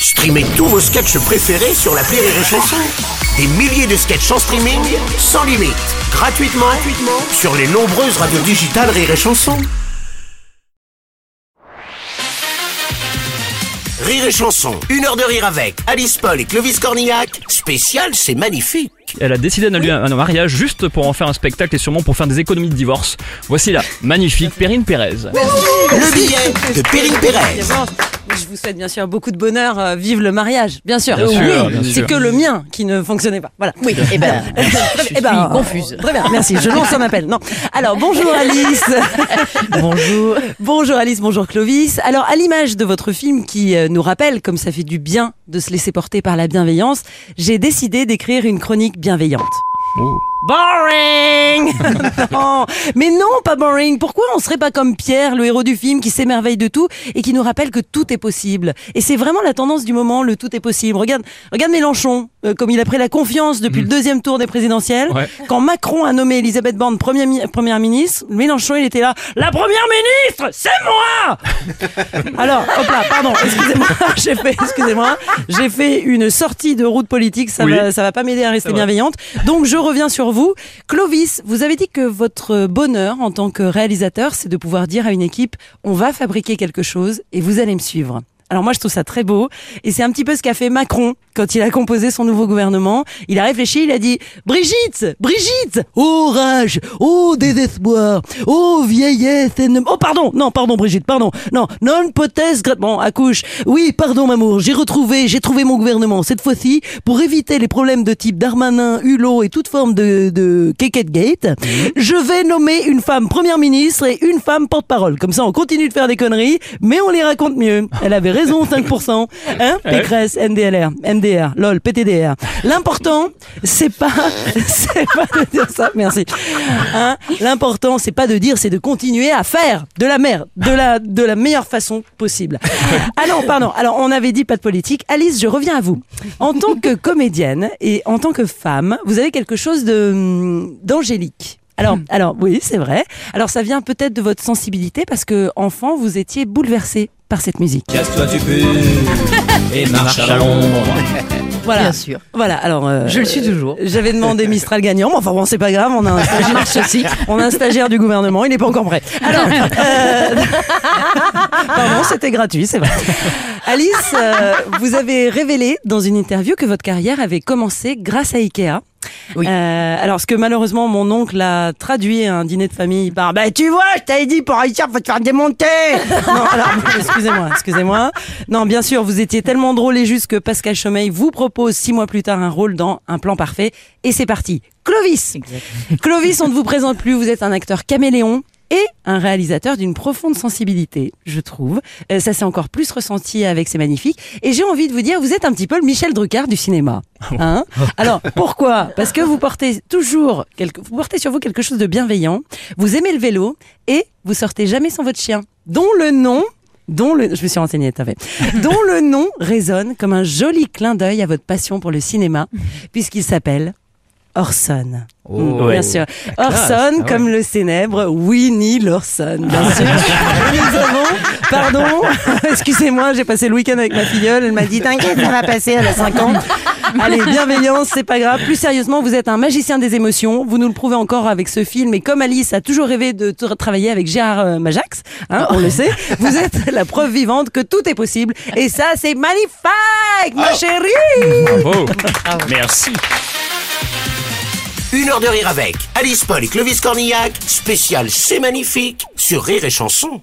Streamez tous vos sketchs préférés sur la Rire et Chanson. Des milliers de sketchs en streaming, sans limite, gratuitement, gratuitement sur les nombreuses radios digitales Rire et Chanson. Rire et Chanson, une heure de rire avec Alice Paul et Clovis Cornillac. Spécial, c'est magnifique. Elle a décidé d'annuler un mariage juste pour en faire un spectacle et sûrement pour faire des économies de divorce. Voici la magnifique Perrine Pérez. Le billet de Perrine Pérez. Je vous souhaite bien sûr beaucoup de bonheur. euh, vive le mariage, bien sûr. Bien sûr, Oui, bien c'est sûr. que le mien qui ne fonctionnait pas. Voilà. Oui. Eh ben, Eh ben, confuse. Très bien, merci. Je lance un appel. Non. Alors bonjour Alice. bonjour. bonjour Alice, bonjour Clovis. Alors à l'image de votre film qui euh, nous rappelle comme ça fait du bien de se laisser porter par la bienveillance, j'ai décidé d'écrire une chronique bienveillante. Oh. Boring Non, mais non, pas boring. Pourquoi on serait pas comme Pierre, le héros du film, qui s'émerveille de tout et qui nous rappelle que tout est possible? Et c'est vraiment la tendance du moment, le tout est possible. Regarde, regarde Mélenchon, euh, comme il a pris la confiance depuis le deuxième tour des présidentielles. Ouais. Quand Macron a nommé Elisabeth Borne première, mi- première ministre, Mélenchon, il était là. La première ministre, c'est moi Alors, hop là, pardon, excusez-moi, j'ai fait, excusez-moi, j'ai fait une sortie de route politique, ça Oui. va, ça va pas m'aider à rester bienveillante. Donc je reviens sur vous. Clovis, vous avez dit que votre bonheur en tant que réalisateur, c'est de pouvoir dire à une équipe, on va fabriquer quelque chose et vous allez me suivre. Alors moi je trouve ça très beau et c'est un petit peu ce qu'a fait Macron quand il a composé son nouveau gouvernement. Il a réfléchi, il a dit Brigitte, Brigitte, oh rage, oh désespoir, oh vieillesse, ennemi- oh pardon, non pardon Brigitte, pardon, non non potesse, bon accouche, oui pardon m'amour, j'ai retrouvé, j'ai trouvé mon gouvernement cette fois-ci pour éviter les problèmes de type Darmanin, Hulot et toute forme de de Gate. Je vais nommer une femme première ministre et une femme porte-parole. Comme ça on continue de faire des conneries, mais on les raconte mieux. Elle avait raison 5%, hein Pécresse, NDLR, MDR, LOL, PTDR. L'important, c'est pas, c'est pas de dire ça, merci. Hein L'important, c'est pas de dire, c'est de continuer à faire de la merde, de la, de la meilleure façon possible. Ah non, pardon. Alors, on avait dit pas de politique. Alice, je reviens à vous. En tant que comédienne et en tant que femme, vous avez quelque chose de, d'angélique. Alors, alors oui, c'est vrai. Alors, ça vient peut-être de votre sensibilité parce que enfant, vous étiez bouleversé par cette musique. Casse-toi tu peux et marche à l'ombre. Voilà. Bien sûr. Voilà. Alors, euh, Je le suis toujours. J'avais demandé Mistral gagnant, mais enfin bon, c'est pas grave. On a un stagiaire aussi. On a un stagiaire du gouvernement. Il n'est pas encore prêt. Alors, euh, pardon, c'était gratuit, c'est vrai. Alice, euh, vous avez révélé dans une interview que votre carrière avait commencé grâce à Ikea. Oui. Euh, alors, ce que malheureusement mon oncle a traduit à un dîner de famille par Bah, tu vois, je t'avais dit pour réussir, faut te faire démonter Non, alors, excusez-moi, excusez-moi. Non, bien sûr, vous étiez tellement drôle et juste que Pascal Chomeil vous propose six mois plus tard un rôle dans Un plan parfait. Et c'est parti. Clovis Clovis, on ne vous présente plus, vous êtes un acteur caméléon et un réalisateur d'une profonde sensibilité, je trouve. Euh, ça s'est encore plus ressenti avec C'est Magnifique. Et j'ai envie de vous dire, vous êtes un petit peu le Michel Drucker du cinéma. Hein Alors, pourquoi? Parce que vous portez toujours, quelque, vous portez sur vous quelque chose de bienveillant, vous aimez le vélo et vous sortez jamais sans votre chien, dont le nom dont le, je me suis renseignée, t'as fait, dont le nom résonne comme un joli clin d'œil à votre passion pour le cinéma, puisqu'il s'appelle Orson. Mm, ouais. Bien sûr. Orson, comme le célèbre Winnie l'Orson, bien sûr. Et nous avons, pardon, excusez-moi, j'ai passé le week-end avec ma filleule, elle m'a dit, t'inquiète, ça va passer, elle a 5 ans. Allez, bienveillance, c'est pas grave. Plus sérieusement, vous êtes un magicien des émotions. Vous nous le prouvez encore avec ce film. Et comme Alice a toujours rêvé de tra- travailler avec Gérard euh, Majax, hein, on le sait, vous êtes la preuve vivante que tout est possible. Et ça, c'est magnifique, ma chérie! Bravo. Merci. Une heure de rire avec Alice Paul et Clovis Cornillac. Spécial, c'est magnifique sur Rire et Chanson.